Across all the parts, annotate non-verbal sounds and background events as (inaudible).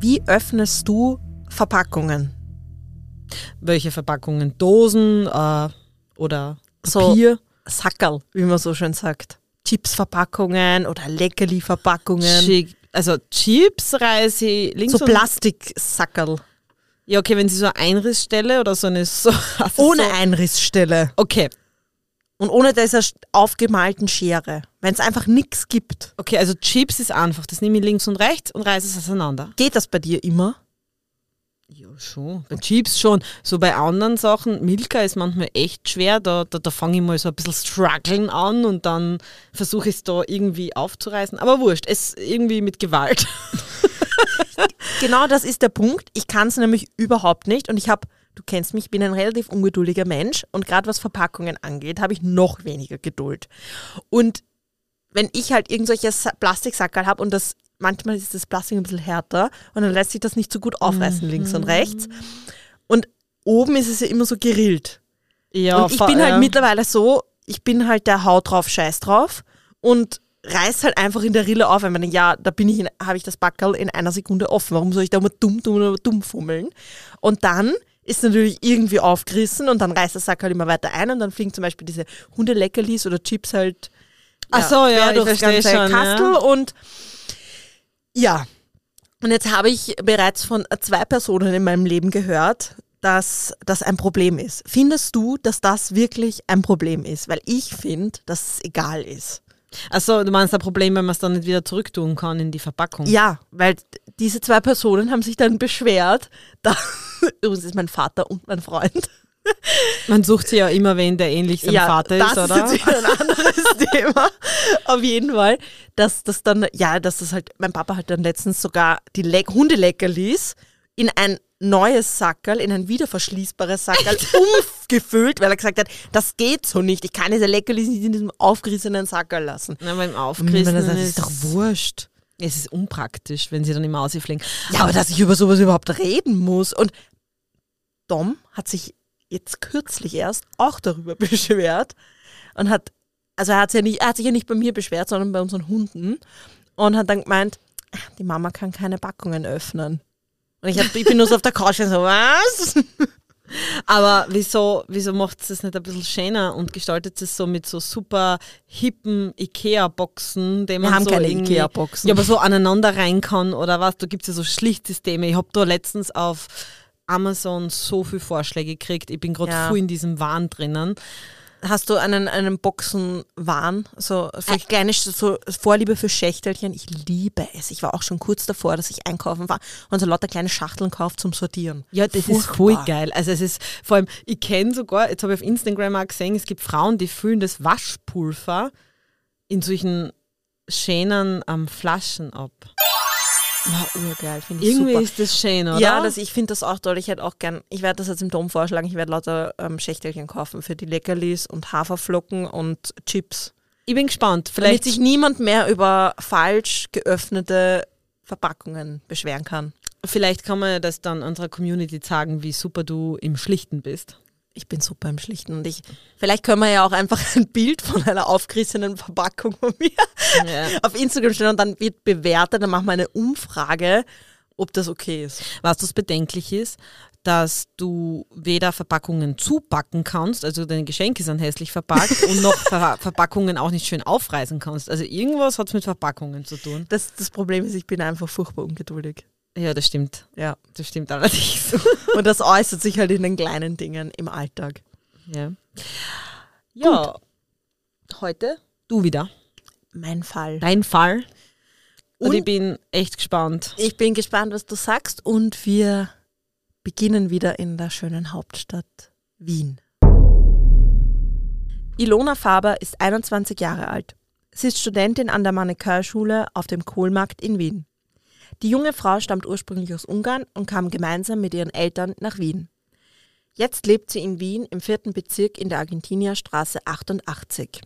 wie öffnest du Verpackungen? Welche Verpackungen? Dosen äh, oder So Papier? Sackerl, wie man so schön sagt. Chipsverpackungen oder Leckerli-Verpackungen. Schick. Also Chips reiße ich links So Plastiksackerl. Ja, okay, wenn sie so eine Einrissstelle oder so eine so (laughs) also Ohne so, Einrissstelle. Okay. Und ohne dieser aufgemalten Schere. Wenn es einfach nichts gibt. Okay, also Chips ist einfach. Das nehme ich links und rechts und reiße es auseinander. Geht das bei dir immer? Ja, schon. Bei Chips schon. So bei anderen Sachen, Milka ist manchmal echt schwer. Da, da, da fange ich mal so ein bisschen strugglen an und dann versuche ich es da irgendwie aufzureißen. Aber wurscht, es irgendwie mit Gewalt. (laughs) Genau das ist der Punkt. Ich kann es nämlich überhaupt nicht. Und ich habe, du kennst mich, ich bin ein relativ ungeduldiger Mensch. Und gerade was Verpackungen angeht, habe ich noch weniger Geduld. Und wenn ich halt irgendwelche Sa- Plastiksackerl habe und das manchmal ist das Plastik ein bisschen härter und dann lässt sich das nicht so gut aufreißen links und rechts. Und oben ist es ja immer so gerillt. Ja, und ich bin halt ja. mittlerweile so, ich bin halt der Haut drauf, Scheiß drauf und reiß halt einfach in der Rille auf. Ich meine, ja, da bin ich, habe ich das Backerl in einer Sekunde offen. Warum soll ich da immer dumm, dumm, dumm fummeln? Und dann ist natürlich irgendwie aufgerissen und dann reißt das Sack halt immer weiter ein und dann fliegen zum Beispiel diese Hundeleckerlis oder Chips halt Ach so, ja, durchs verstehe ganze schon, Kastel ja. und ja. Und jetzt habe ich bereits von zwei Personen in meinem Leben gehört, dass das ein Problem ist. Findest du, dass das wirklich ein Problem ist? Weil ich finde, dass es egal ist. Achso, du meinst ein Problem, wenn man es dann nicht wieder zurücktun kann in die Verpackung. Ja, weil diese zwei Personen haben sich dann beschwert, (laughs) da, (laughs) übrigens ist mein Vater und mein Freund. Man sucht sich ja immer wen, der ähnlich seinem Vater das ist, oder? ist jetzt wieder ein anderes (laughs) Thema. Auf jeden Fall, dass das dann, ja, dass das halt, mein Papa hat dann letztens sogar die Le Hundeleckerlis in ein neues Sackerl, in ein wiederverschließbares Sackerl (laughs) umgefüllt, weil er gesagt hat, das geht so nicht. Ich kann diese Leckerlis nicht in diesem aufgerissenen Sackerl lassen. Na, beim Und Aufgerissen man sagt, das ist ist doch wurscht. Es ist unpraktisch, wenn sie dann immer ausfliegen. Ja, aber dass ich über sowas überhaupt reden muss. Und Dom hat sich jetzt kürzlich erst auch darüber (laughs) beschwert und hat, also er hat, sich ja nicht, er hat sich ja nicht bei mir beschwert, sondern bei unseren Hunden und hat dann gemeint, die Mama kann keine Packungen öffnen. Und ich, hab, ich bin nur so auf der Couch und so, was? Aber wieso, wieso macht es das nicht ein bisschen schöner und gestaltet es so mit so super hippen Ikea-Boxen, die man haben so keine Ikea-Boxen. Ja, aber so aneinander rein kann oder was, da gibt es ja so Schlichtsysteme. Ich habe da letztens auf Amazon so viele Vorschläge gekriegt. Ich bin gerade Ja. voll in diesem Wahn drinnen. Hast du einen, einen Boxenwahn, so für kleine so Vorliebe für Schächtelchen? Ich liebe es. Ich war auch schon kurz davor, dass ich einkaufen war und so lauter kleine Schachteln kauft zum Sortieren. Ja, das ist voll geil. Also es ist vor allem, ich kenne sogar, jetzt habe ich auf Instagram auch gesehen, es gibt Frauen, die füllen das Waschpulver in solchen schönen ähm, Flaschen ab. War urgeil, finde ich Irgendwie super. ist das schön, oder? Ja, das, ich finde das auch toll. Ich hätte auch gern, ich werde das jetzt im Dom vorschlagen, ich werde lauter ähm, Schächtelchen kaufen für die Leckerlis und Haferflocken und Chips. ich bin gespannt. Damit Vielleicht sich niemand mehr über falsch geöffnete Verpackungen beschweren kann. Vielleicht kann man das dann unserer Community sagen, wie super du im Schlichten bist. Ich bin super im Schlichten und ich, vielleicht können wir ja auch einfach ein Bild von einer aufgerissenen Verpackung von mir Ja. auf Instagram stellen und dann wird bewertet, dann machen wir eine Umfrage, ob das okay ist. Was das bedenklich ist, dass du weder Verpackungen zupacken kannst, also deine Geschenke sind hässlich verpackt (laughs) und noch Ver Verpackungen auch nicht schön aufreißen kannst. Also irgendwas hat es mit Verpackungen zu tun. Das, das Problem ist, ich bin einfach furchtbar ungeduldig. Ja, das stimmt. Ja. Das stimmt allerdings. (laughs) Und das äußert sich halt in den kleinen Dingen im Alltag. Ja. Ja. Heute du wieder. Mein Fall. Dein Fall. Und, Und- ich bin echt gespannt. Ich bin gespannt, was du sagst und wir beginnen wieder in der schönen Hauptstadt Wien. Ilona Faber ist 21 Jahre alt. Sie ist Studentin an der Mannequin-Schule auf dem Kohlmarkt in Wien. Die junge Frau stammt ursprünglich aus Ungarn und kam gemeinsam mit ihren Eltern nach Wien. Jetzt lebt sie in Wien im vierten Bezirk in der Argentinierstraße 88.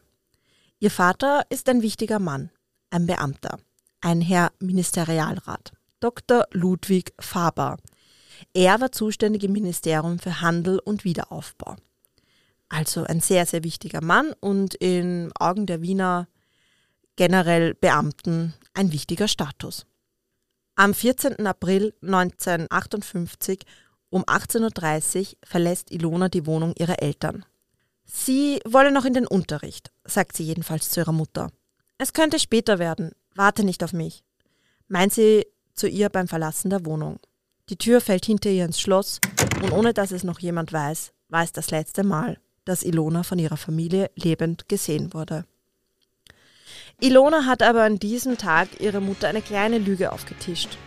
Ihr Vater ist ein wichtiger Mann, ein Beamter, ein Herr Ministerialrat, Dr. Ludwig Faber. Er war zuständig im Ministerium für Handel und Wiederaufbau. Also ein sehr, sehr wichtiger Mann und in Augen der Wiener generell Beamten ein wichtiger Status. Am 14. April 1958 um 18.30 Uhr verlässt Ilona die Wohnung ihrer Eltern. Sie wolle noch in den Unterricht, sagt sie jedenfalls zu ihrer Mutter. Es könnte später werden, warte nicht auf mich, meint sie zu ihr beim Verlassen der Wohnung. Die Tür fällt hinter ihr ins Schloss und ohne dass es noch jemand weiß, war es das letzte Mal, dass Ilona von ihrer Familie lebend gesehen wurde. Ilona hat aber an diesem Tag ihrer Mutter eine kleine Lüge aufgetischt.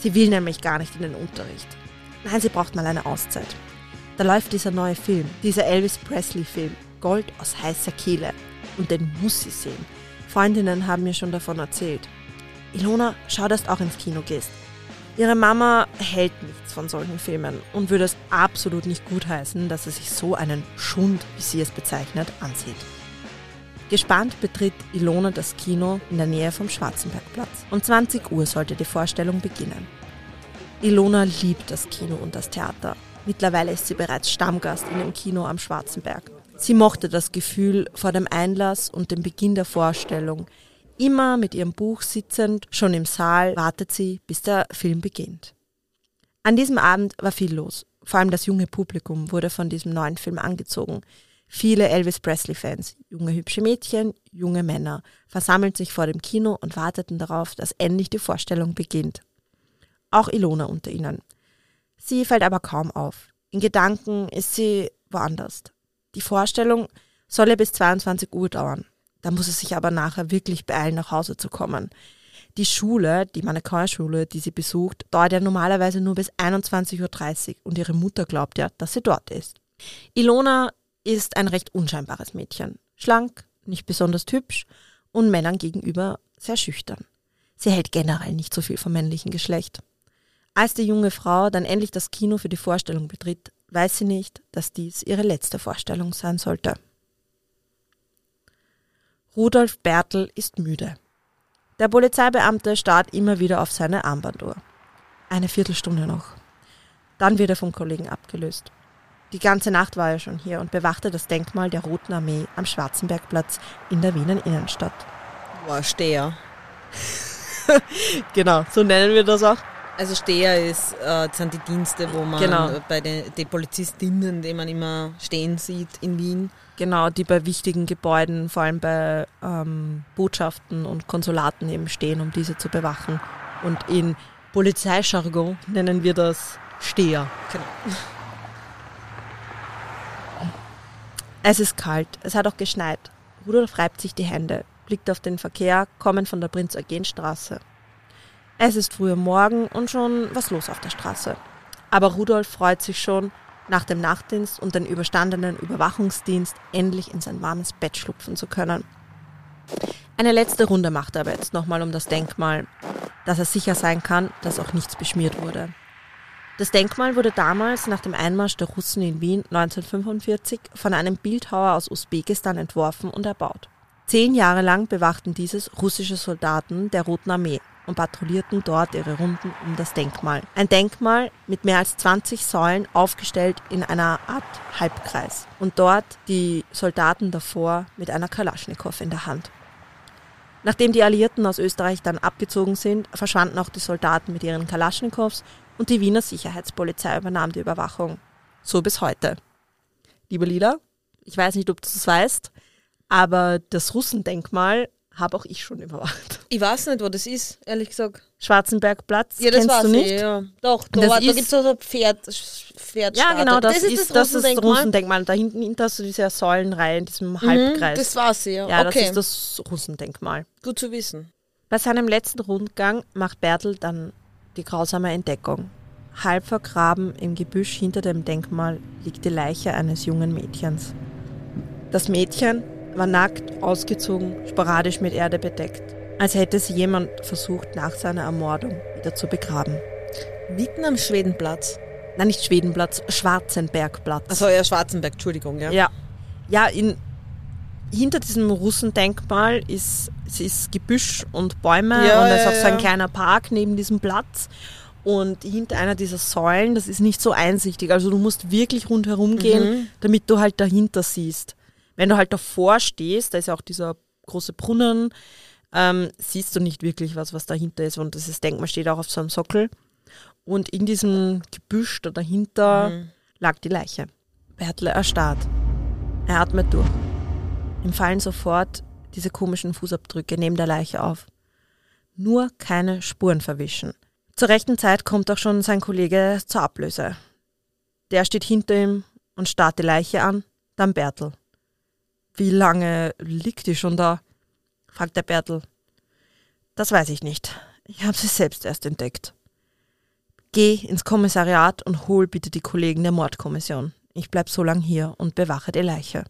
Sie will nämlich gar nicht in den Unterricht. Nein, sie braucht mal eine Auszeit. Da läuft dieser neue Film, dieser Elvis Presley-Film, Gold aus heißer Kehle. Und den muss sie sehen. Freundinnen haben mir schon davon erzählt. Ilona, schau, dass du auch ins Kino gehst. Ihre Mama hält nichts von solchen Filmen und würde es absolut nicht gutheißen, dass sie sich so einen Schund, wie sie es bezeichnet, ansieht. Gespannt betritt Ilona das Kino in der Nähe vom Schwarzenbergplatz. Um 20 Uhr sollte die Vorstellung beginnen. Ilona liebt das Kino und das Theater. Mittlerweile ist sie bereits Stammgast in dem Kino am Schwarzenberg. Sie mochte das Gefühl vor dem Einlass und dem Beginn der Vorstellung, Immer mit ihrem Buch sitzend, schon im Saal, wartet sie, bis der Film beginnt. An diesem Abend war viel los. Vor allem das junge Publikum wurde von diesem neuen Film angezogen. Viele Elvis Presley-Fans, junge hübsche Mädchen, junge Männer, versammelten sich vor dem Kino und warteten darauf, dass endlich die Vorstellung beginnt. Auch Ilona unter ihnen. Sie fällt aber kaum auf. In Gedanken ist sie woanders. Die Vorstellung solle bis 22 Uhr dauern. Da muss es sich aber nachher wirklich beeilen, nach Hause zu kommen. Die Schule, die Mannequin-Schule, die sie besucht, dauert ja normalerweise nur bis 21.30 Uhr und ihre Mutter glaubt ja, dass sie dort ist. Ilona ist ein recht unscheinbares Mädchen. Schlank, nicht besonders hübsch und Männern gegenüber sehr schüchtern. Sie hält generell nicht so viel vom männlichen Geschlecht. Als die junge Frau dann endlich das Kino für die Vorstellung betritt, weiß sie nicht, dass dies ihre letzte Vorstellung sein sollte. Rudolf Bertel ist müde. Der Polizeibeamte starrt immer wieder auf seine Armbanduhr. Eine Viertelstunde noch. Dann wird er vom Kollegen abgelöst. Die ganze Nacht war er schon hier und bewachte das Denkmal der Roten Armee am Schwarzenbergplatz in der Wiener Innenstadt. War Steher. (laughs) genau, so nennen wir das auch. Also Steher ist, äh, sind die Dienste, wo man Genau. bei den die Polizistinnen, die man immer stehen sieht in Wien. Genau, die bei wichtigen Gebäuden, vor allem bei ähm, Botschaften und Konsulaten eben stehen, um diese zu bewachen. Und in Polizeijargon nennen wir das Steher. Genau. Es ist kalt, es hat auch geschneit. Rudolf reibt sich die Hände, blickt auf den Verkehr, kommend von der Prinz-Eugen-Straße. Es ist früher Morgen und schon was los auf der Straße. Aber Rudolf freut sich schon, nach dem Nachtdienst und den überstandenen Überwachungsdienst endlich in sein warmes Bett schlupfen zu können. Eine letzte Runde macht er aber jetzt nochmal um das Denkmal, dass er sicher sein kann, dass auch nichts beschmiert wurde. Das Denkmal wurde damals nach dem Einmarsch der Russen in Wien 1945 von einem Bildhauer aus Usbekistan entworfen und erbaut. Zehn Jahre lang bewachten dieses russische Soldaten der Roten Armee und patrouillierten dort ihre Runden um das Denkmal. Ein Denkmal mit mehr als 20 Säulen aufgestellt in einer Art Halbkreis. Und dort die Soldaten davor mit einer Kalaschnikow in der Hand. Nachdem die Alliierten aus Österreich dann abgezogen sind, verschwanden auch die Soldaten mit ihren Kalaschnikows und die Wiener Sicherheitspolizei übernahm die Überwachung. So bis heute. Liebe Lila, ich weiß nicht, ob du es weißt, aber das Russendenkmal habe auch ich schon überwacht. Ich weiß nicht, wo das ist, ehrlich gesagt. Schwarzenbergplatz, Ja, das kennst weiß du nicht? ich, ja. Doch, da, Das war, da gibt es so ein Pferd, Pferd Ja, genau, das, ist, das, ist das Russendenkmal. Russendenkmal. Da hinten, hinten hast du diese Säulenreihe in diesem Mhm, Halbkreis. Das weiß ich, ja. ja, okay, das ist das Russendenkmal. gut zu wissen. Bei seinem letzten Rundgang macht Bertel dann die grausame Entdeckung. Halb vergraben im Gebüsch hinter dem Denkmal liegt die Leiche eines jungen Mädchens. Das Mädchen war nackt, ausgezogen, sporadisch mit Erde bedeckt, als hätte sie jemand versucht, nach seiner Ermordung wieder zu begraben. Mitten am Schwedenplatz. Nein, nicht Schwedenplatz, Schwarzenbergplatz. Achso, ja, Schwarzenberg, Entschuldigung, ja. Ja, ja in, hinter diesem Russendenkmal ist, es ist Gebüsch und Bäume Ja, und es ist auch so ein kleiner Park neben diesem Platz. Und hinter einer dieser Säulen, das ist nicht so einsichtig. Also du musst wirklich rundherum gehen, Mhm. damit du halt dahinter siehst. Wenn du halt davor stehst, da ist ja auch dieser große Brunnen, ähm, siehst du nicht wirklich was, was dahinter ist. Und das Denkmal steht auch auf so einem Sockel. Und in diesem Gebüsch da dahinter Mhm. lag die Leiche. Bertle erstarrt. Er atmet durch. Ihm fallen sofort diese komischen Fußabdrücke neben der Leiche auf. Nur keine Spuren verwischen. Zur rechten Zeit kommt auch schon sein Kollege zur Ablöse. Der steht hinter ihm und starrt die Leiche an, dann Bertel. Wie lange liegt die schon da? fragt der Bertel. Das weiß ich nicht. Ich habe sie selbst erst entdeckt. Geh ins Kommissariat und hol bitte die Kollegen der Mordkommission. Ich bleib so lang hier und bewache die Leiche.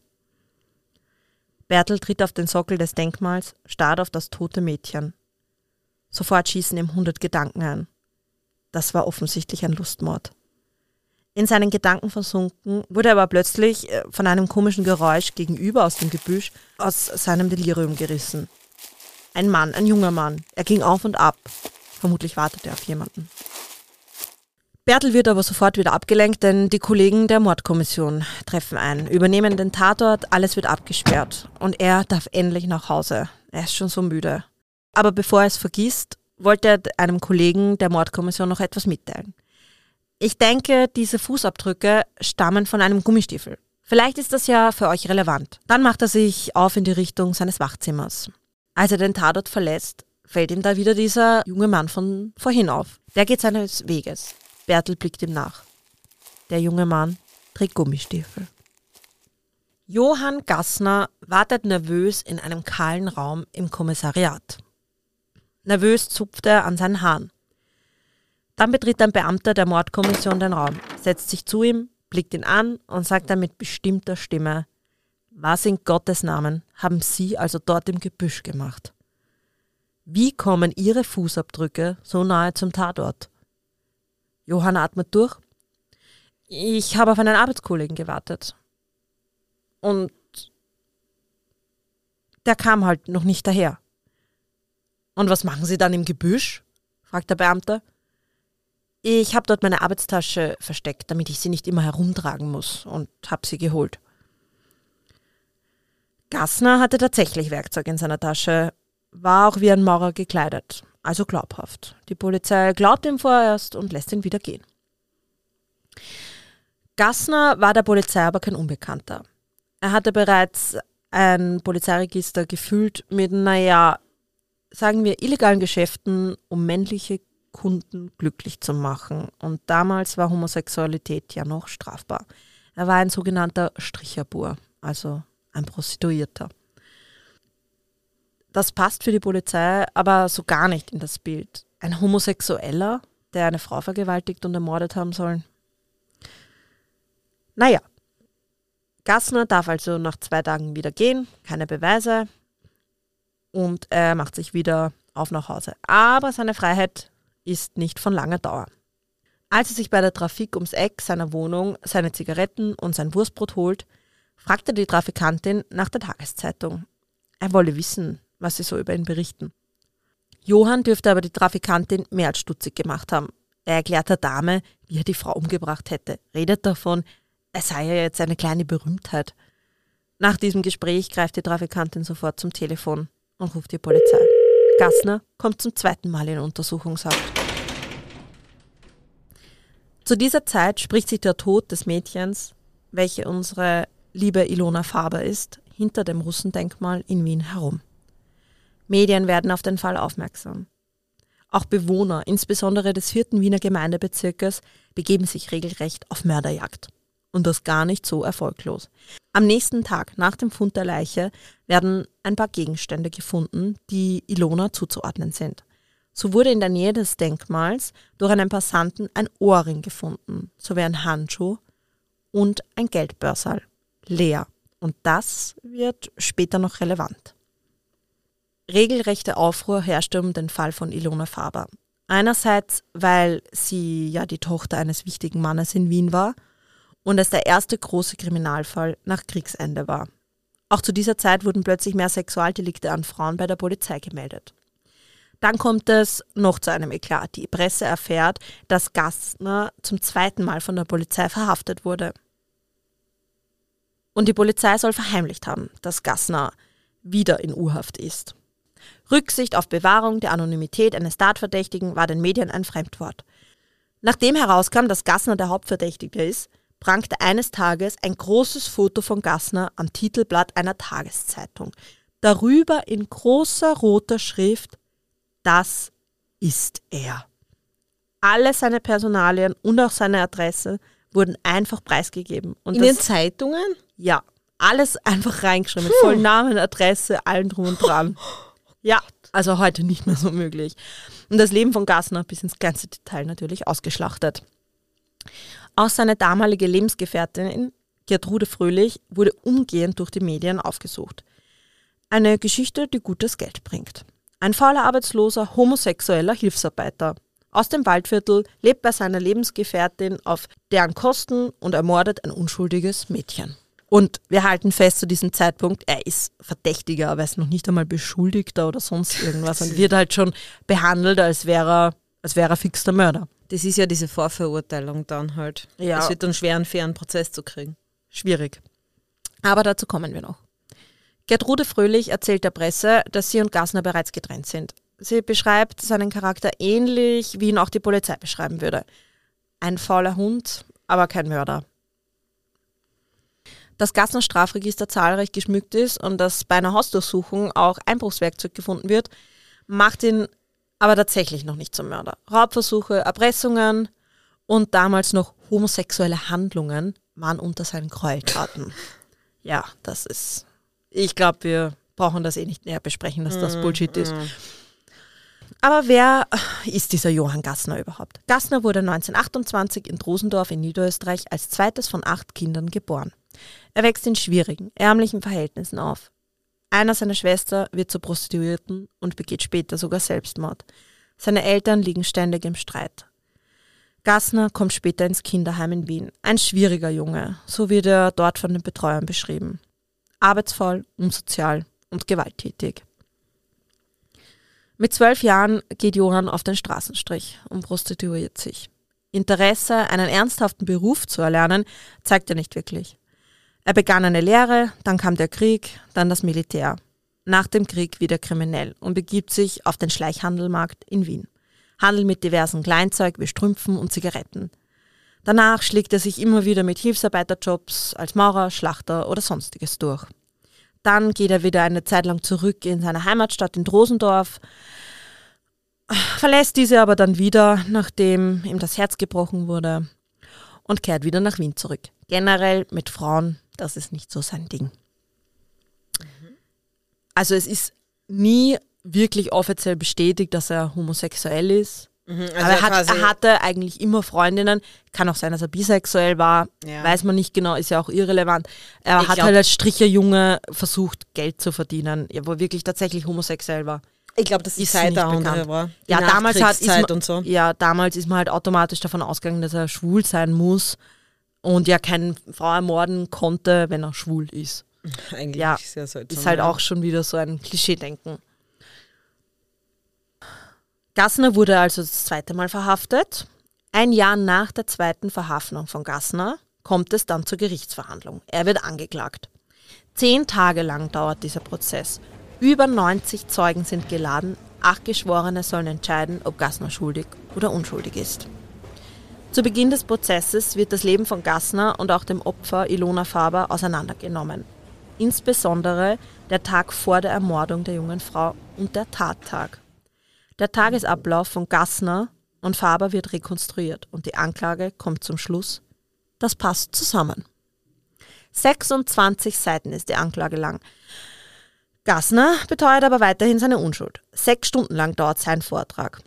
Bertel tritt auf den Sockel des Denkmals, starrt auf das tote Mädchen. Sofort schießen ihm hundert Gedanken ein. Das war offensichtlich ein Lustmord. In seinen Gedanken versunken, wurde er aber plötzlich äh, von einem komischen Geräusch gegenüber aus dem Gebüsch aus seinem Delirium gerissen. Ein Mann, ein junger Mann. Er ging auf und ab. Vermutlich wartete er auf jemanden. Bertel wird aber sofort wieder abgelenkt, denn die Kollegen der Mordkommission treffen ein, übernehmen den Tatort, alles wird abgesperrt und er darf endlich nach Hause. Er ist schon so müde. Aber bevor er es vergisst, wollte er einem Kollegen der Mordkommission noch etwas mitteilen. Ich denke, diese Fußabdrücke stammen von einem Gummistiefel. Vielleicht ist das ja für euch relevant. Dann macht er sich auf in die Richtung seines Wachzimmers. Als er den Tatort verlässt, fällt ihm da wieder dieser junge Mann von vorhin auf. Der geht seines Weges. Bertel blickt ihm nach. Der junge Mann trägt Gummistiefel. Johann Gassner wartet nervös in einem kahlen Raum im Kommissariat. Nervös zupft er an seinen Haaren. Dann betritt ein Beamter der Mordkommission den Raum, setzt sich zu ihm, blickt ihn an und sagt dann mit bestimmter Stimme, was in Gottes Namen haben Sie also dort im Gebüsch gemacht? Wie kommen Ihre Fußabdrücke so nahe zum Tatort? Johann atmet durch. Ich habe auf einen Arbeitskollegen gewartet. Und der kam halt noch nicht daher. Und was machen Sie dann im Gebüsch? fragt der Beamte. Ich habe dort meine Arbeitstasche versteckt, damit ich sie nicht immer herumtragen muss und habe sie geholt. Gassner hatte tatsächlich Werkzeug in seiner Tasche, war auch wie ein Maurer gekleidet, also glaubhaft. Die Polizei glaubt ihm vorerst und lässt ihn wieder gehen. Gassner war der Polizei aber kein Unbekannter. Er hatte bereits ein Polizeiregister gefüllt mit, naja, sagen wir, illegalen Geschäften, um männliche Kunden glücklich zu machen. Und damals war Homosexualität ja noch strafbar. Er war ein sogenannter Stricherbur, also ein Prostituierter. Das passt für die Polizei aber so gar nicht in das Bild. Ein Homosexueller, der eine Frau vergewaltigt und ermordet haben soll. Naja, Gassner darf also nach zwei Tagen wieder gehen, keine Beweise und er macht sich wieder auf nach Hause. Aber seine Freiheit ist nicht von langer Dauer. Als er sich bei der Trafik ums Eck seiner Wohnung seine Zigaretten und sein Wurstbrot holt, fragt er die Trafikantin nach der Tageszeitung. Er wolle wissen, was sie so über ihn berichten. Johann dürfte aber die Trafikantin mehr als stutzig gemacht haben. Er erklärt der Dame, wie er die Frau umgebracht hätte, redet davon, er sei ja jetzt eine kleine Berühmtheit. Nach diesem Gespräch greift die Trafikantin sofort zum Telefon und ruft die Polizei. Gassner kommt zum zweiten Mal in Untersuchungshaft. Zu dieser Zeit spricht sich der Tod des Mädchens, welche unsere liebe Ilona Faber ist, hinter dem Russendenkmal in Wien herum. Medien werden auf den Fall aufmerksam. Auch Bewohner, insbesondere des vierten Wiener Gemeindebezirkes, begeben sich regelrecht auf Mörderjagd. Und das gar nicht so erfolglos. Am nächsten Tag nach dem Fund der Leiche werden ein paar Gegenstände gefunden, die Ilona zuzuordnen sind. So wurde in der Nähe des Denkmals durch einen Passanten ein Ohrring gefunden, sowie ein Handschuh und ein Geldbörsal, leer. Und das wird später noch relevant. Regelrechte Aufruhr herrschte um den Fall von Ilona Faber. Einerseits, weil sie ja die Tochter eines wichtigen Mannes in Wien war und es der erste große Kriminalfall nach Kriegsende war. Auch zu dieser Zeit wurden plötzlich mehr Sexualdelikte an Frauen bei der Polizei gemeldet. Dann kommt es noch zu einem Eklat. Die Presse erfährt, dass Gastner zum zweiten Mal von der Polizei verhaftet wurde. Und die Polizei soll verheimlicht haben, dass Gassner wieder in U-Haft ist. Rücksicht auf Bewahrung der Anonymität eines Tatverdächtigen war den Medien ein Fremdwort. Nachdem herauskam, dass Gassner der Hauptverdächtige ist, prangte eines Tages ein großes Foto von Gassner am Titelblatt einer Tageszeitung. Darüber in großer roter Schrift, das ist er. Alle seine Personalien und auch seine Adresse wurden einfach preisgegeben. Und In den Zeitungen? Ja, alles einfach reingeschrieben. Mit vollen Namen, Adresse, allem drum und dran. (laughs) Ja, also heute nicht mehr so möglich. Und das Leben von Gassner bis ins kleinste Detail natürlich ausgeschlachtet. Auch seine damalige Lebensgefährtin Gertrude Fröhlich wurde umgehend durch die Medien aufgesucht. Eine Geschichte, die gutes Geld bringt. Ein fauler Arbeitsloser, homosexueller Hilfsarbeiter aus dem Waldviertel lebt bei seiner Lebensgefährtin auf deren Kosten und ermordet ein unschuldiges Mädchen. Und wir halten fest zu diesem Zeitpunkt, er ist Verdächtiger, aber er ist noch nicht einmal Beschuldigter oder sonst irgendwas und wird halt schon behandelt, als wäre er, als wäre er fix der Mörder. Das ist ja diese Vorverurteilung dann halt. Ja. Es wird dann schwer, einen fairen Prozess zu kriegen. Schwierig. Aber dazu kommen wir noch. Gertrude Fröhlich erzählt der Presse, dass sie und Gassner bereits getrennt sind. Sie beschreibt seinen Charakter ähnlich, wie ihn auch die Polizei beschreiben würde. Ein fauler Hund, aber kein Mörder. Dass Gassner Strafregister zahlreich geschmückt ist und dass bei einer Hausdurchsuchung auch Einbruchswerkzeug gefunden wird, macht ihn aber tatsächlich noch nicht zum Mörder. Raubversuche, Erpressungen und damals noch homosexuelle Handlungen waren unter seinen Gräueltaten. (laughs) Ja, das ist. Ich glaube, wir brauchen das eh nicht näher besprechen, dass das Bullshit ist. Aber wer ist dieser Johann Gassner überhaupt? Gassner wurde 1928 in Drosendorf in Niederösterreich als zweites von acht Kindern geboren. Er wächst in schwierigen, ärmlichen Verhältnissen auf. Einer seiner Schwester wird zur Prostituierten und begeht später sogar Selbstmord. Seine Eltern liegen ständig im Streit. Gassner kommt später ins Kinderheim in Wien. Ein schwieriger Junge, so wird er dort von den Betreuern beschrieben. Arbeitsvoll, unsozial und gewalttätig. Mit zwölf Jahren geht Johann auf den Straßenstrich und prostituiert sich. Interesse, einen ernsthaften Beruf zu erlernen, zeigt er nicht wirklich. Er begann eine Lehre, dann kam der Krieg, dann das Militär. Nach dem Krieg wieder kriminell und begibt sich auf den Schleichhandelmarkt in Wien. Handel mit diversen Kleinzeug wie Strümpfen und Zigaretten. Danach schlägt er sich immer wieder mit Hilfsarbeiterjobs als Maurer, Schlachter oder sonstiges durch. Dann geht er wieder eine Zeit lang zurück in seine Heimatstadt in Drosendorf, verlässt diese aber dann wieder, nachdem ihm das Herz gebrochen wurde und kehrt wieder nach Wien zurück. Generell mit Frauen, das ist nicht so sein Ding. Also es ist nie wirklich offiziell bestätigt, dass er homosexuell ist. Also Aber er, hat, er hatte eigentlich immer Freundinnen. Kann auch sein, dass er bisexuell war. Ja. Weiß man nicht genau, ist ja auch irrelevant. Er Ich hat glaub- halt als Stricherjunge versucht, Geld zu verdienen, wo er wirklich tatsächlich homosexuell war. ich glaube, die ist Zeit nicht eine andere war. Die Ja, damals hat ist man, und so. Ja, damals ist man halt automatisch davon ausgegangen, dass er schwul sein muss und ja keine Frau ermorden konnte, wenn er schwul ist. Eigentlich Ja, sehr seltsam. Ist halt ja. auch schon wieder so ein Klischeedenken. Gassner wurde also das zweite Mal verhaftet. Ein Jahr nach der zweiten Verhaftung von Gassner kommt es dann zur Gerichtsverhandlung. Er wird angeklagt. Zehn Tage lang dauert dieser Prozess. Über 90 Zeugen sind geladen. Acht Geschworene sollen entscheiden, ob Gassner schuldig oder unschuldig ist. Zu Beginn des Prozesses wird das Leben von Gassner und auch dem Opfer Ilona Faber auseinandergenommen. Insbesondere der Tag vor der Ermordung der jungen Frau und der Tattag. Der Tagesablauf von Gassner und Faber wird rekonstruiert und die Anklage kommt zum Schluss, das passt zusammen. 26 Seiten ist die Anklage lang. Gassner beteuert aber weiterhin seine Unschuld. Sechs Stunden lang dauert sein Vortrag.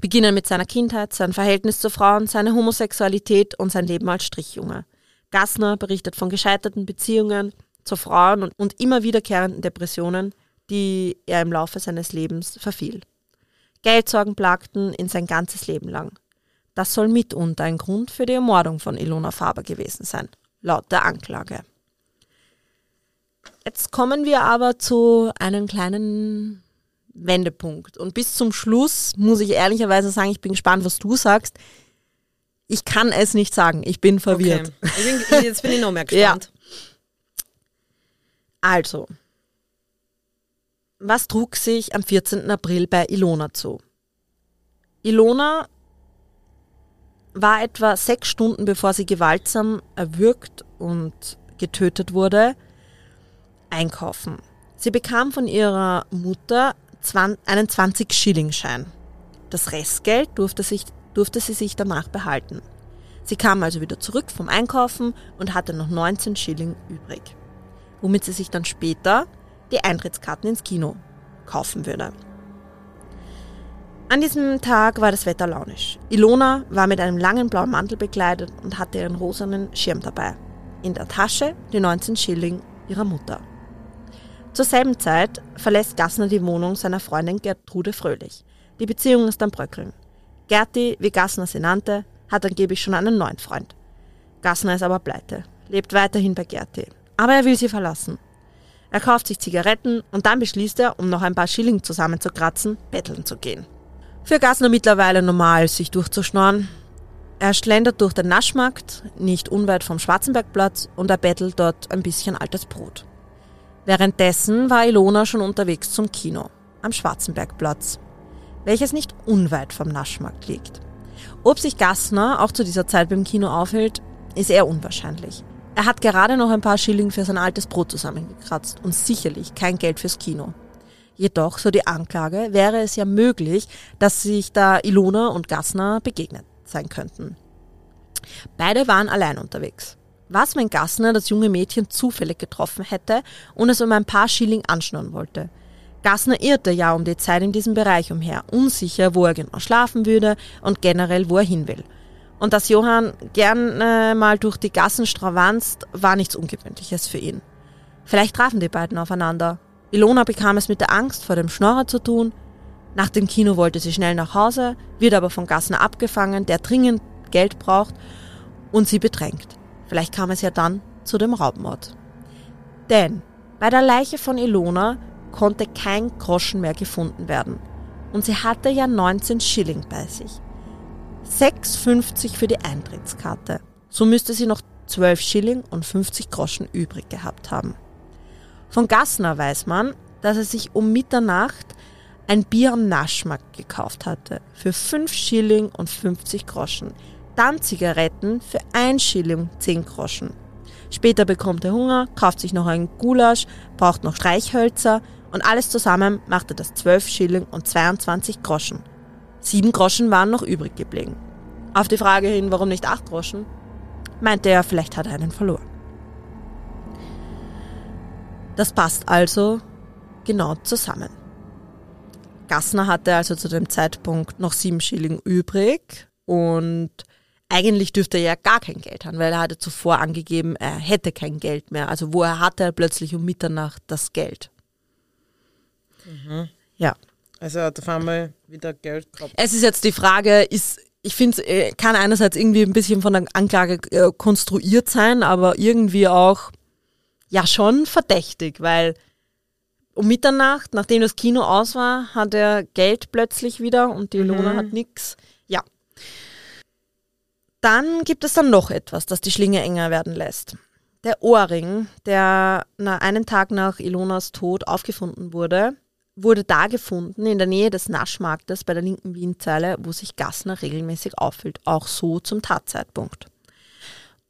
Beginnen mit seiner Kindheit, sein Verhältnis zu Frauen, seine Homosexualität und sein Leben als Strichjunge. Gassner berichtet von gescheiterten Beziehungen zu Frauen und, und immer wiederkehrenden Depressionen, die er im Laufe seines Lebens verfiel. Geldsorgen plagten ihn sein ganzes Leben lang. Das soll mitunter ein Grund für die Ermordung von Ilona Faber gewesen sein, laut der Anklage. Jetzt kommen wir aber zu einem kleinen Wendepunkt. Und bis zum Schluss muss ich ehrlicherweise sagen, ich bin gespannt, was du sagst. Ich kann es nicht sagen. Ich bin verwirrt. Okay. Ich bin, jetzt bin ich noch mehr (laughs) gespannt. Ja. Also, was trug sich am 14. April bei Ilona zu? Ilona war etwa sechs Stunden bevor sie gewaltsam erwürgt und getötet wurde, einkaufen. Sie bekam von ihrer Mutter einen 20-Schilling-Schein. Das Restgeld durfte, sich, durfte sie sich danach behalten. Sie kam also wieder zurück vom Einkaufen und hatte noch 19 Schilling übrig, womit sie sich dann später die Eintrittskarten ins Kino kaufen würde. An diesem Tag war das Wetter launisch. Ilona war mit einem langen blauen Mantel bekleidet und hatte ihren rosanen Schirm dabei. In der Tasche die 19 Schilling ihrer Mutter. Zur selben Zeit verlässt Gassner die Wohnung seiner Freundin Gertrude Fröhlich. Die Beziehung ist am Bröckeln. Gerti, wie Gassner sie nannte, hat angeblich schon einen neuen Freund. Gassner ist aber pleite, lebt weiterhin bei Gerti. Aber er will sie verlassen. Er kauft sich Zigaretten und dann beschließt er, um noch ein paar Schilling zusammenzukratzen, betteln zu gehen. Für Gassner mittlerweile normal, sich durchzuschnorren. Er schlendert durch den Naschmarkt, nicht unweit vom Schwarzenbergplatz, und er bettelt dort ein bisschen altes Brot. Währenddessen war Ilona schon unterwegs zum Kino am Schwarzenbergplatz, welches nicht unweit vom Naschmarkt liegt. Ob sich Gassner auch zu dieser Zeit beim Kino aufhält, ist eher unwahrscheinlich. Er hat gerade noch ein paar Schilling für sein altes Brot zusammengekratzt und sicherlich kein Geld fürs Kino. Jedoch, so die Anklage, wäre es ja möglich, dass sich da Ilona und Gassner begegnet sein könnten. Beide waren allein unterwegs. Was, wenn Gassner das junge Mädchen zufällig getroffen hätte und es um ein paar Schilling anschnurren wollte? Gassner irrte ja um die Zeit in diesem Bereich umher, unsicher, wo er genau schlafen würde und generell, wo er hin will. Und dass Johann gern äh, mal durch die Gassen stravanzt, war nichts Ungewöhnliches für ihn. Vielleicht trafen die beiden aufeinander. Ilona bekam es mit der Angst vor dem Schnorrer zu tun. Nach dem Kino wollte sie schnell nach Hause, wird aber von Gassner abgefangen, der dringend Geld braucht und sie bedrängt. Vielleicht kam es ja dann zu dem Raubmord. Denn bei der Leiche von Ilona konnte kein Groschen mehr gefunden werden. Und sie hatte ja 19 Schilling bei sich. 6,50 für die Eintrittskarte. So müsste sie noch 12 Schilling und 50 Groschen übrig gehabt haben. Von Gassner weiß man, dass er sich um Mitternacht ein Bier am Naschmarkt gekauft hatte für 5 Schilling und 50 Groschen dann Zigaretten für 1 Schilling 10 Groschen. Später bekommt er Hunger, kauft sich noch einen Gulasch, braucht noch Streichhölzer und alles zusammen machte das 12 Schilling und 22 Groschen. 7 Groschen waren noch übrig geblieben. Auf die Frage hin, warum nicht 8 Groschen, meinte er, vielleicht hat er einen verloren. Das passt also genau zusammen. Gassner hatte also zu dem Zeitpunkt noch 7 Schilling übrig und eigentlich dürfte er ja gar kein Geld haben, weil er hatte zuvor angegeben, er hätte kein Geld mehr. Also woher hatte er plötzlich um Mitternacht das Geld? Mhm. Ja. Also hat auf einmal wieder Geld gehabt. Es ist jetzt die Frage, ist, ich finde, es äh, kann einerseits irgendwie ein bisschen von der Anklage äh, konstruiert sein, aber irgendwie auch ja schon verdächtig, weil um Mitternacht, nachdem das Kino aus war, hat er Geld plötzlich wieder und die mhm. hat nichts. Ja. Dann gibt es dann noch etwas, das die Schlinge enger werden lässt. Der Ohrring, der einen Tag nach Ilonas Tod aufgefunden wurde, wurde da gefunden in der Nähe des Naschmarktes bei der linken Wienzeile, wo sich Gassner regelmäßig auffüllt, auch so zum Tatzeitpunkt.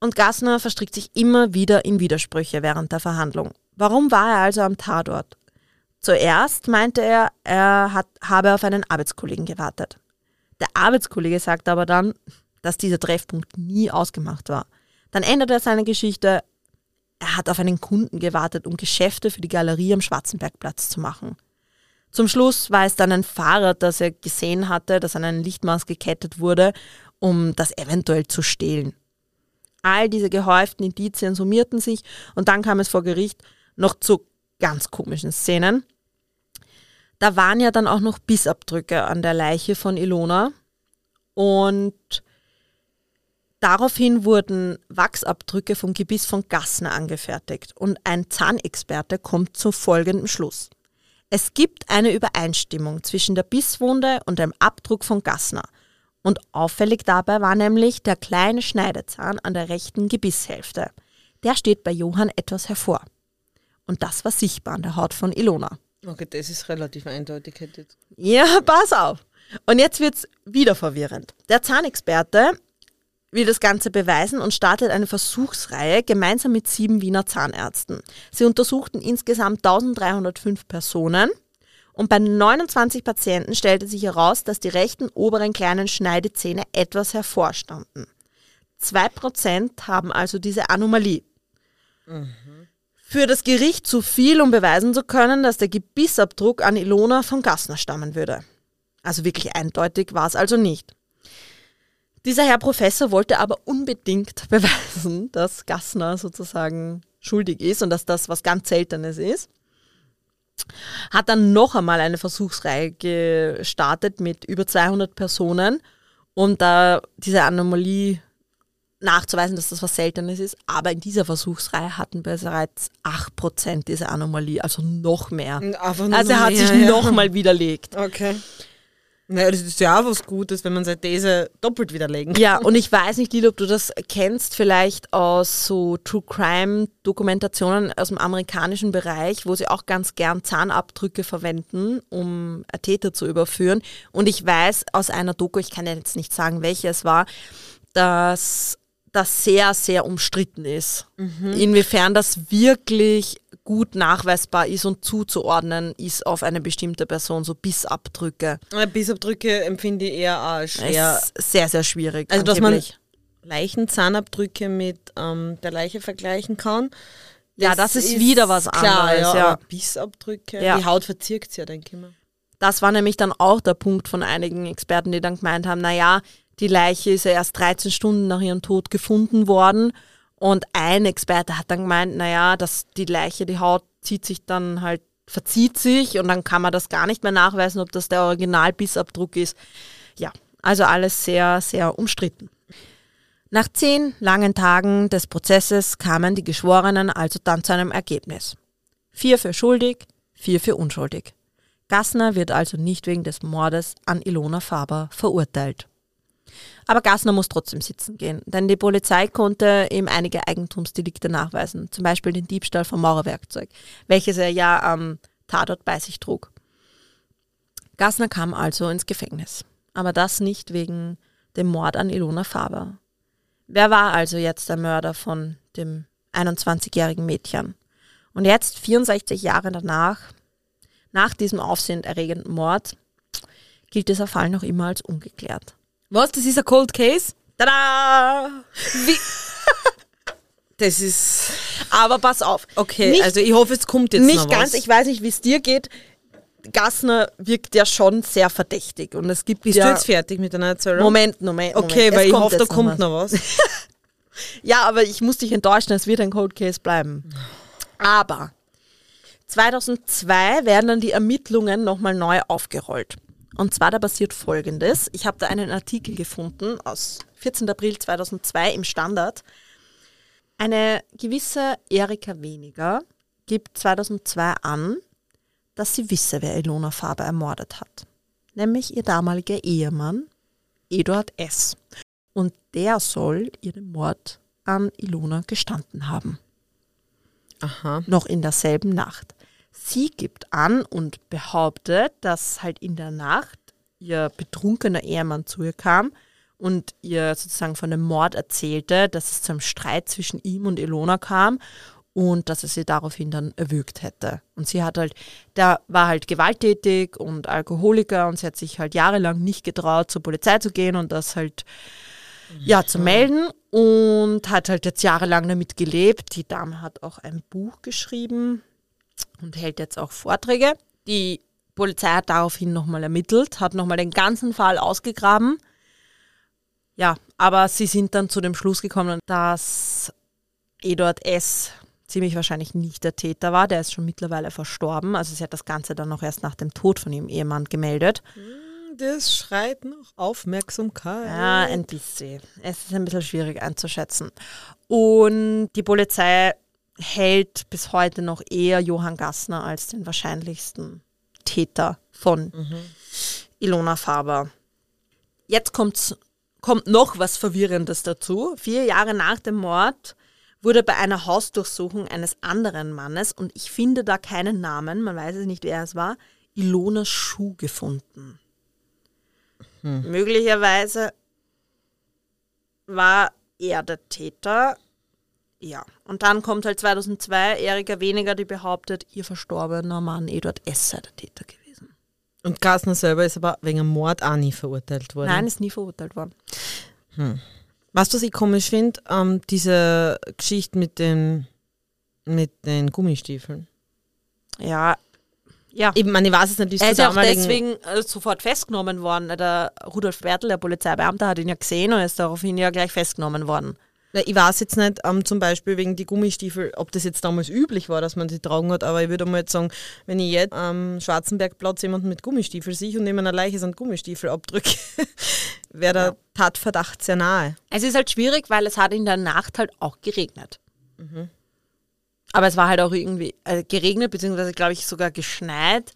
Und Gassner verstrickt sich immer wieder in Widersprüche während der Verhandlung. Warum war er also am Tatort? Zuerst meinte er, er hat, habe auf einen Arbeitskollegen gewartet. Der Arbeitskollege sagt aber dann, dass dieser Treffpunkt nie ausgemacht war. Dann ändert er seine Geschichte. Er hat auf einen Kunden gewartet, um Geschäfte für die Galerie am Schwarzenbergplatz zu machen. Zum Schluss war es dann ein Fahrrad, das er gesehen hatte, das an einen Lichtmaß gekettet wurde, um das eventuell zu stehlen. All diese gehäuften Indizien summierten sich und dann kam es vor Gericht noch zu ganz komischen Szenen. Da waren ja dann auch noch Bissabdrücke an der Leiche von Ilona und daraufhin wurden Wachsabdrücke vom Gebiss von Gassner angefertigt und ein Zahnexperte kommt zu folgendem Schluss. Es gibt eine Übereinstimmung zwischen der Bisswunde und dem Abdruck von Gassner. Und auffällig dabei war nämlich der kleine Schneidezahn an der rechten Gebisshälfte. Der steht bei Johann etwas hervor. Und das war sichtbar an der Haut von Ilona. Okay, das ist relativ eindeutig. Ja, pass auf. Und jetzt wird's wieder verwirrend. Der Zahnexperte will das Ganze beweisen und startet eine Versuchsreihe gemeinsam mit sieben Wiener Zahnärzten. Sie untersuchten insgesamt 1305 Personen und bei 29 Patienten stellte sich heraus, dass die rechten oberen kleinen Schneidezähne etwas hervorstanden. 2% haben also diese Anomalie. Für das Gericht zu viel, um beweisen zu können, dass der Gebissabdruck an Ilona von Gassner stammen würde. Also wirklich eindeutig war es also nicht. Dieser Herr Professor wollte aber unbedingt (laughs) beweisen, dass Gassner sozusagen schuldig ist und dass das was ganz Seltenes ist. Hat dann noch einmal eine Versuchsreihe gestartet mit über 200 Personen, um da diese Anomalie nachzuweisen, dass das was Seltenes ist. Aber in dieser Versuchsreihe hatten bereits 8% diese Anomalie, also noch mehr. Also er hat mehr, sich ja. noch mal widerlegt. Okay. Naja, das ist ja auch was Gutes, wenn man seine These doppelt widerlegen kann. Ja, und ich weiß nicht, Lilo, ob du das kennst, vielleicht aus so True Crime Dokumentationen aus dem amerikanischen Bereich, wo sie auch ganz gern Zahnabdrücke verwenden, um Täter zu überführen. Und ich weiß aus einer Doku, ich kann ja jetzt nicht sagen, welche es war, dass das sehr, sehr umstritten ist. Inwiefern das wirklich gut nachweisbar ist und zuzuordnen ist auf eine bestimmte Person, so Bissabdrücke. Äh, Bissabdrücke empfinde ich eher als schwer. Ist sehr, sehr schwierig. Also, dass man angeblich. Leichenzahnabdrücke mit ähm, der Leiche vergleichen kann. Ja, das ist wieder was klar, anderes, Ja, ja. Bissabdrücke, Ja. die Haut verzirkt ja, denke ich mal. Das war nämlich dann auch der Punkt von einigen Experten, die dann gemeint haben, naja, die Leiche ist ja erst 13 Stunden nach ihrem Tod gefunden worden. Und ein Experte hat dann gemeint, naja, dass die Leiche, die Haut zieht sich dann halt, verzieht sich und dann kann man das gar nicht mehr nachweisen, ob das der Originalbissabdruck ist. Ja, also alles sehr, sehr umstritten. Nach zehn langen Tagen des Prozesses kamen die Geschworenen also dann zu einem Ergebnis. Vier für schuldig, vier für unschuldig. Gassner wird also nicht wegen des Mordes an Ilona Faber verurteilt. Aber Gassner muss trotzdem sitzen gehen, denn die Polizei konnte ihm einige Eigentumsdelikte nachweisen, zum Beispiel den Diebstahl von Maurerwerkzeug, welches er ja am Tatort bei sich trug. Gassner kam also ins Gefängnis, aber das nicht wegen dem Mord an Ilona Faber. Wer war also jetzt der Mörder von dem 21-jährigen Mädchen? Und jetzt, 64 Jahre danach, nach diesem aufsehenerregenden Mord, gilt dieser Fall noch immer als ungeklärt. Was? Das ist ein Cold Case? Tada! (laughs) Das ist. Aber pass auf. Okay, Nicht- also ich hoffe, es kommt jetzt Nicht ganz, ich weiß nicht, wie es dir geht. Gassner wirkt ja schon sehr verdächtig. Und es gibt Bist ja du jetzt fertig mit deiner Erzählung? Moment, Moment, Moment. Okay, Es weil ich kommt hoffe, da kommt was. noch was. (laughs) Ja, aber ich muss dich enttäuschen, es wird ein Cold Case bleiben. Aber 2002 werden dann die Ermittlungen nochmal neu aufgerollt. Und zwar da passiert Folgendes. Ich habe da einen Artikel gefunden aus 14. April 2002 im Standard. Eine gewisse Erika Weniger gibt 2002 an, dass sie wisse, wer Ilona Faber ermordet hat. Nämlich ihr damaliger Ehemann Eduard S. Und der soll ihr den Mord an Ilona gestanden haben. Aha. Noch in derselben Nacht. Sie gibt an und behauptet, dass halt in der Nacht ihr betrunkener Ehemann zu ihr kam und ihr sozusagen von dem Mord erzählte, dass es zu einem Streit zwischen ihm und Ilona kam und dass er sie daraufhin dann erwürgt hätte. Und sie hat halt, der war halt gewalttätig und Alkoholiker und sie hat sich halt jahrelang nicht getraut, zur Polizei zu gehen und das halt ja, zu melden und hat halt jetzt jahrelang damit gelebt. Die Dame hat auch ein Buch geschrieben und hält jetzt auch Vorträge. Die Polizei hat daraufhin nochmal ermittelt, hat nochmal den ganzen Fall ausgegraben. Ja, aber sie sind dann zu dem Schluss gekommen, dass Eduard S. ziemlich wahrscheinlich nicht der Täter war. Der ist schon mittlerweile verstorben. Also sie hat das Ganze dann noch erst nach dem Tod von ihrem Ehemann gemeldet. Das schreit nach Aufmerksamkeit. Ja, ein bisschen. Es ist ein bisschen schwierig einzuschätzen. Und die Polizei hält bis heute noch eher Johann Gassner als den wahrscheinlichsten Täter von Ilona Faber. Jetzt kommt's, kommt noch was Verwirrendes dazu. Vier Jahre nach dem Mord wurde bei einer Hausdurchsuchung eines anderen Mannes, und ich finde da keinen Namen, man weiß es nicht, wer es war, Ilonas Schuh gefunden. Möglicherweise war er der Täter. Ja, und dann kommt halt 2002 Erika Weniger, die behauptet, ihr verstorbener Mann Eduard S. sei der Täter gewesen. Und Gassner selber ist aber wegen Mord auch nie verurteilt worden. Nein, ist nie verurteilt worden. Weißt du, was ich komisch finde? Ähm, diese Geschichte mit den, mit den Gummistiefeln. Ja, ja. Ich meine, ich weiß es natürlich Er ist auch deswegen äh, sofort festgenommen worden. Der Rudolf Bertel, der Polizeibeamte, hat ihn ja gesehen und ist daraufhin ja gleich festgenommen worden. Na, Ich weiß jetzt nicht, ähm, zum Beispiel wegen die Gummistiefel, ob das jetzt damals üblich war, dass man sie tragen hat, aber ich würde mal jetzt sagen, wenn ich jetzt am Schwarzenbergplatz jemanden mit Gummistiefel sehe und neben einer Leiche sind Gummistiefel abdrücke, (laughs) wäre der Tatverdacht sehr nahe. Es ist halt schwierig, weil es hat in der Nacht halt auch geregnet. Aber es war halt auch irgendwie äh, geregnet, beziehungsweise glaube ich sogar geschneit.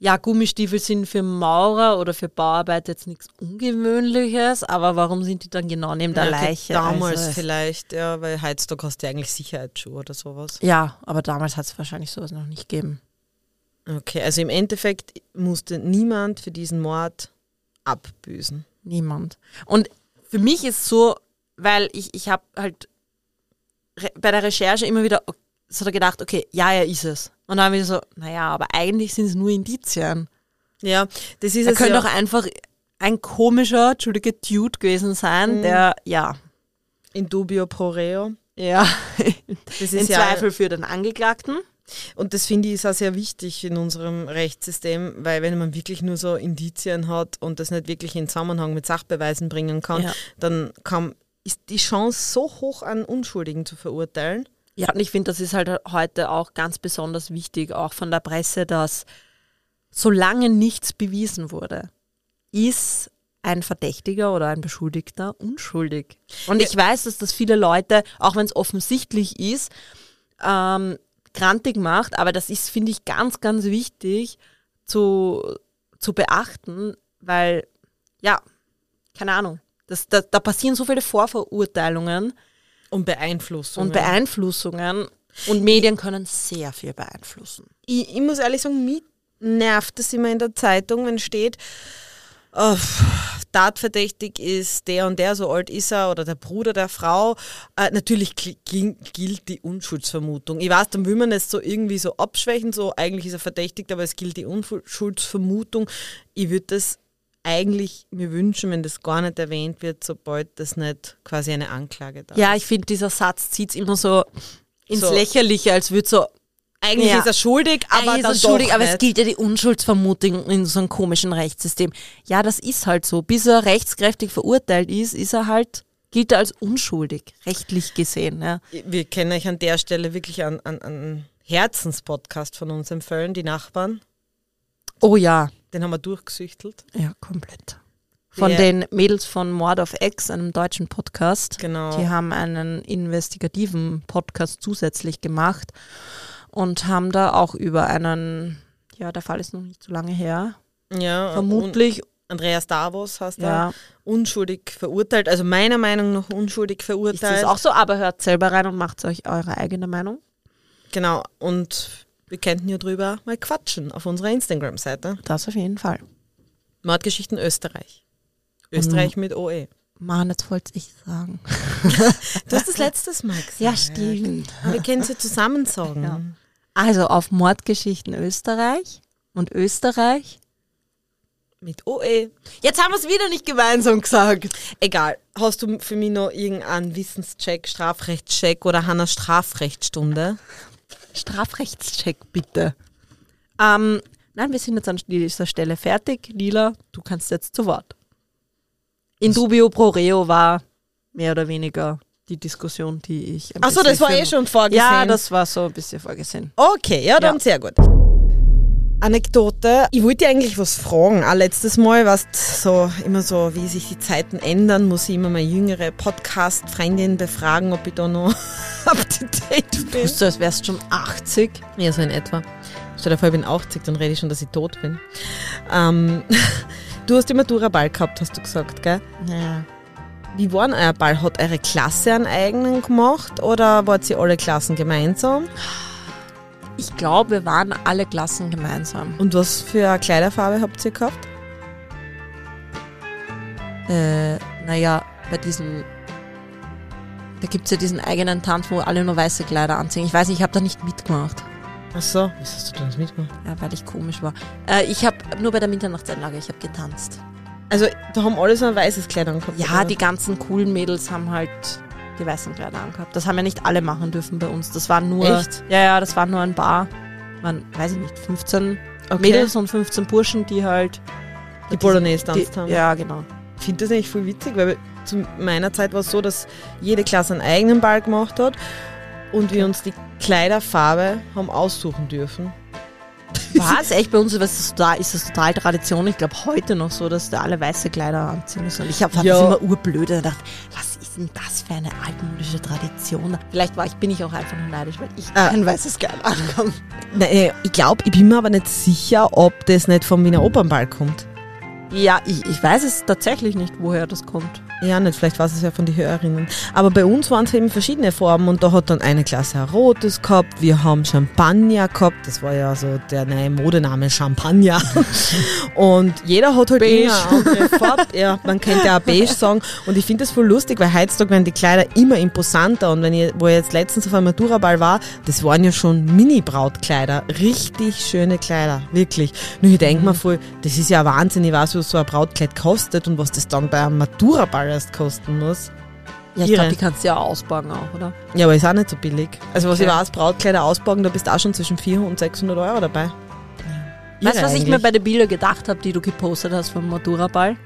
Ja, Gummistiefel sind für Maurer oder für Bauarbeiter jetzt nichts Ungewöhnliches, aber warum sind die dann genau neben der Ja, okay, Leiche? Damals Also vielleicht, ja, weil heutzutage hast du ja eigentlich Sicherheitsschuhe oder sowas. Ja, aber damals hat es wahrscheinlich sowas noch nicht gegeben. Okay, also im Endeffekt musste niemand für diesen Mord abbüßen. Niemand. Und für mich ist so, weil ich, ich habe halt bei der Recherche immer wieder so gedacht, okay, ja, er ist es. Und dann habe ich so, naja, aber eigentlich sind es nur Indizien. Ja, das ist Er es könnte ja doch einfach ein komischer, entschuldige, Dude gewesen sein, der, ja, in dubio pro reo. ja, Das in ist ja, Zweifel für den Angeklagten. Und das finde ich ist auch sehr wichtig in unserem Rechtssystem, weil wenn man wirklich nur so Indizien hat und das nicht wirklich in Zusammenhang mit Sachbeweisen bringen kann, Ja. dann kann, ist die Chance so hoch, einen Unschuldigen zu verurteilen. Ja, und ich finde, das ist halt heute auch ganz besonders wichtig, auch von der Presse, dass solange nichts bewiesen wurde, ist ein Verdächtiger oder ein Beschuldigter unschuldig. Und ich weiß, dass das viele Leute, auch wenn es offensichtlich ist, ähm, grantig macht, aber das ist, finde ich, ganz, ganz wichtig zu, zu beachten, weil, ja, keine Ahnung, das, da, da passieren so viele Vorverurteilungen Und Beeinflussung. und Beeinflussungen und Medien können sehr viel beeinflussen. ich, ich muss ehrlich sagen, mich nervt es immer in der Zeitung, wenn steht, oh, tatverdächtig ist der und der, so alt ist er, oder der Bruder der Frau. Äh, natürlich gilt die Unschuldsvermutung. Ich weiß, dann will man es so irgendwie so abschwächen, so eigentlich ist er verdächtigt, aber es gilt die Unschuldsvermutung. Ich würde das eigentlich mir wünschen, wenn das gar nicht erwähnt wird, sobald das nicht quasi eine Anklage da Ja, ist. ich finde, dieser Satz zieht es immer so ins So. Lächerliche, als würde so, Eigentlich Ja. ist er schuldig, aber Eigentlich ist er schuldig, aber nicht. es gilt ja die Unschuldsvermutung in so einem komischen Rechtssystem. Ja, das ist halt so. Bis er rechtskräftig verurteilt ist, ist er halt, gilt er als unschuldig, rechtlich gesehen. Ja. Wir können euch an der Stelle wirklich an, an, an Herzenspodcast von uns empfehlen, die Nachbarn. Oh ja, Den haben wir durchgesüchtelt. ja, komplett. Von Der- den Mädels von Mord of X, einem deutschen Podcast. Genau. Die haben einen investigativen Podcast zusätzlich gemacht und haben da auch über einen, ja, der Fall ist noch nicht so lange her, Ja, vermutlich, Andreas Davos hast ja, da unschuldig verurteilt, also meiner Meinung nach unschuldig ist verurteilt. das auch so, aber hört selber rein und macht euch eure eigene Meinung. Genau, und wir könnten ja drüber mal quatschen auf unserer Instagram-Seite. Das auf jeden Fall. Mordgeschichten Österreich. Österreich mit OE. Mann, jetzt wollte ich sagen. Du hast das letztes Mal gesagt. Ja, stimmt. Wir können es ja zusammen sagen. Ja. Also auf Mordgeschichten Österreich und Österreich. Mit OE. Jetzt haben wir es wieder nicht gemeinsam gesagt. Egal. Hast du für mich noch irgendeinen Wissenscheck, Strafrechtscheck oder Hanna Strafrechtsstunde? Strafrechtscheck, bitte. Ähm, nein, wir sind jetzt an dieser Stelle fertig. Lila, du kannst jetzt zu Wort. In dubio pro reo war mehr oder weniger die Diskussion, die ich. Achso, das war eh schon vorgesehen. Ja, das war so ein bisschen vorgesehen. Okay, ja, dann Ja. sehr gut. Anekdote. Ich wollte dir eigentlich was fragen. Auch letztes Mal, was so immer so, wie sich die Zeiten ändern, muss ich immer meine jüngere Podcast-Freundin befragen, ob ich da noch (laughs) up to date bin. Du, als wärst du schon 80? Ja, so in etwa. Stell dir vor, ich bin 80, dann rede ich schon, dass ich tot bin. Ähm, (laughs) du hast die Matura-Ball gehabt, hast du gesagt, gell? Ja. Wie war denn euer Ball? Hat eure Klasse einen eigenen gemacht oder wart ihr alle Klassen gemeinsam? Ich glaube, wir waren alle Klassen gemeinsam. Und was für eine Kleiderfarbe habt ihr gehabt? Äh, naja, bei diesem. Da gibt's ja diesen eigenen Tanz, wo alle nur weiße Kleider anziehen. Ich weiß nicht, ich habe da nicht mitgemacht. Ach so, was hast du da nicht mitgemacht? Ja, weil ich komisch war. Äh, ich habe nur bei der Mitternachtseinlage, ich habe getanzt. Also, da haben alle so ein weißes Kleid angehabt. Ja, oder? die ganzen coolen Mädels haben halt die weißen Kleider angehabt. Das haben ja nicht alle machen dürfen bei uns. Das waren nur. Echt? Ja, ja, das waren nur ein paar. Man, weiß ich nicht, 15 okay. Mädels und 15 Burschen, die halt. die Polonaise die, tanzt haben. Ja, genau. Ich finde das eigentlich voll witzig, weil zu meiner Zeit war es so, dass jede Klasse einen eigenen Ball gemacht hat und wir uns die Kleiderfarbe haben aussuchen dürfen. Was? Echt? Bei uns ist das total, ist das total Tradition. Ich glaube heute noch so, dass da alle weiße Kleider anziehen müssen. Und ich habe Ja. das immer urblöd und dachte, was denn das für eine altmodische Tradition? Vielleicht war ich, bin ich auch einfach nur neidisch, weil ich Ah. kein weißes Kleid ankomme. Äh, ich glaube, ich bin mir aber nicht sicher, ob das nicht vom Wiener Opernball kommt. Ja, ich, ich weiß es tatsächlich nicht, woher das kommt. Ja, nicht, vielleicht weiß es ja von den Hörerinnen. Aber bei uns waren es eben verschiedene Farben und da hat dann eine Klasse ein rotes gehabt, wir haben Champagner gehabt, das war ja so der neue Modename Champagner. (laughs) und jeder hat halt Beige. immer eine Farbe. Ja, man könnte ja auch beige sagen. Und ich finde das voll lustig, weil heutzutage werden die Kleider immer imposanter und wenn ich, wo ich jetzt letztens auf einem Maturaball war, das waren ja schon Mini-Brautkleider. Richtig schöne Kleider, wirklich. Nur ich denke mir voll, das ist ja Wahnsinn, ich weiß, was so ein Brautkleid kostet und was das dann bei einem Maturaball erst kosten muss. Ja, ich glaube, die kannst du ja ausbauen auch, oder? Ja, aber ist auch nicht so billig. Also was Okay. ich weiß, Brautkleider ausbauen, da bist du auch schon zwischen 400 und 600 Euro dabei. Weißt du, was ich mir bei den Bildern gedacht habe, die du gepostet hast vom Maturaball?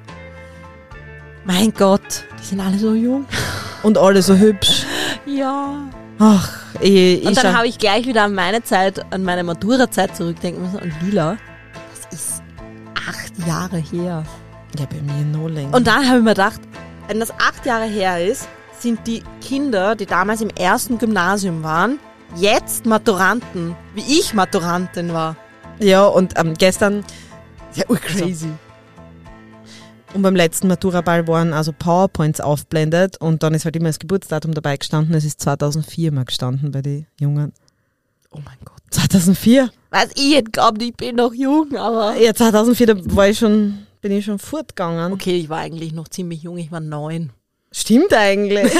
Mein Gott, die sind alle so jung. (laughs) Und alle so hübsch. Ja. Ach, ich, ich Und dann habe ich gleich wieder an meine Zeit, an meine Matura-Zeit zurückdenken müssen. Und Lila, das ist acht Jahre her. Ja, bei mir no länger. Und dann habe ich mir gedacht, wenn das acht Jahre her ist, sind die Kinder, die damals im ersten Gymnasium waren, jetzt Maturanten, wie ich Maturantin war. ja, und ähm, gestern Ja, crazy. und beim letzten Maturaball waren also PowerPoints aufblendet und dann ist halt immer das Geburtsdatum dabei gestanden. Es ist 2004 mal gestanden bei den Jungen. Oh mein Gott. 2004? Weiß ich hätte glaubt, ich bin noch jung, aber... Ja, 2004, da war ich schon, bin ich schon fortgegangen. Okay, ich war eigentlich noch ziemlich jung, ich war neun. Stimmt eigentlich. (laughs)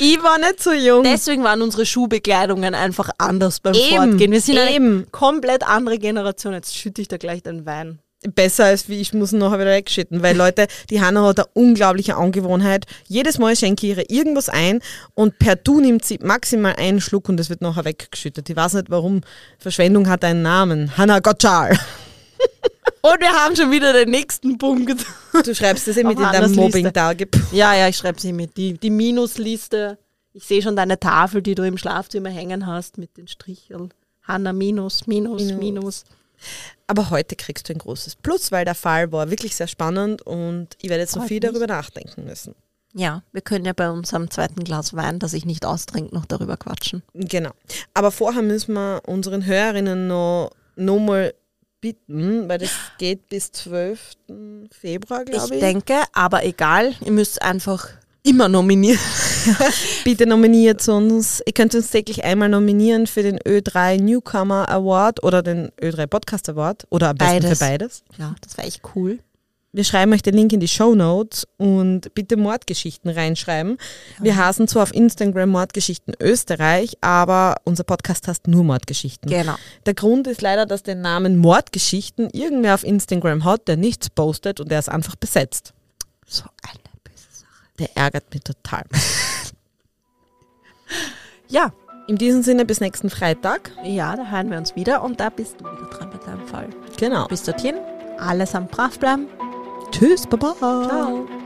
ich war nicht so jung. Deswegen waren unsere Schuhbekleidungen einfach anders beim Eben, Fortgehen. Wir sind eine eben. komplett andere Generation. Jetzt schütte ich da gleich den Wein. besser als wie ich muss ihn nachher wieder wegschütten. Weil Leute, die Hanna hat eine unglaubliche Angewohnheit. Jedes Mal schenke ich ihr irgendwas ein und per Du nimmt sie maximal einen Schluck und es wird nachher weggeschüttet. Ich weiß nicht warum. Verschwendung hat einen Namen. Hanna Gottschall. Und wir haben schon wieder den nächsten Punkt. Du schreibst das eh Auf in deinem. Mobbing-Tagebuch. Ja, ja, ich schreibe sie mit. Die, die Minusliste. Ich sehe schon deine Tafel, die du im Schlafzimmer hängen hast mit den Stricheln. Hanna Minus, Minus, Minus. Minus. Aber heute kriegst du ein großes Plus, weil der Fall war wirklich sehr spannend und ich werde jetzt noch viel darüber nachdenken müssen. Ja, wir können ja bei unserem zweiten Glas Wein, das ich nicht austrinke, noch darüber quatschen. Genau. Aber vorher müssen wir unseren Hörerinnen noch, noch mal bitten, weil das geht bis 12. Februar, Ich glaube ich. denke, aber egal, ihr müsst einfach immer nominieren. (laughs) Bitte nominiert uns. Ihr könnt uns täglich einmal nominieren für den Ö3 Newcomer Award oder den Ö3 Podcast Award oder am besten Beides. für beides. Ja, das wäre echt cool. Wir schreiben euch den Link in die Show Notes und bitte Mordgeschichten reinschreiben. Wir heißen zwar auf Instagram Mordgeschichten Österreich, aber unser Podcast heißt nur Mordgeschichten. Genau. Der Grund ist leider, dass den Namen Mordgeschichten irgendwer auf Instagram hat, der nichts postet und der ist einfach besetzt. So eine böse Sache. Der ärgert mich total. (laughs) Ja, In diesem Sinne bis nächsten Freitag. ja, da hören wir uns wieder und da bist du wieder dran bei deinem Fall. Genau. Bis dorthin, alles am brav bleiben. Tschüss, Baba. Ciao.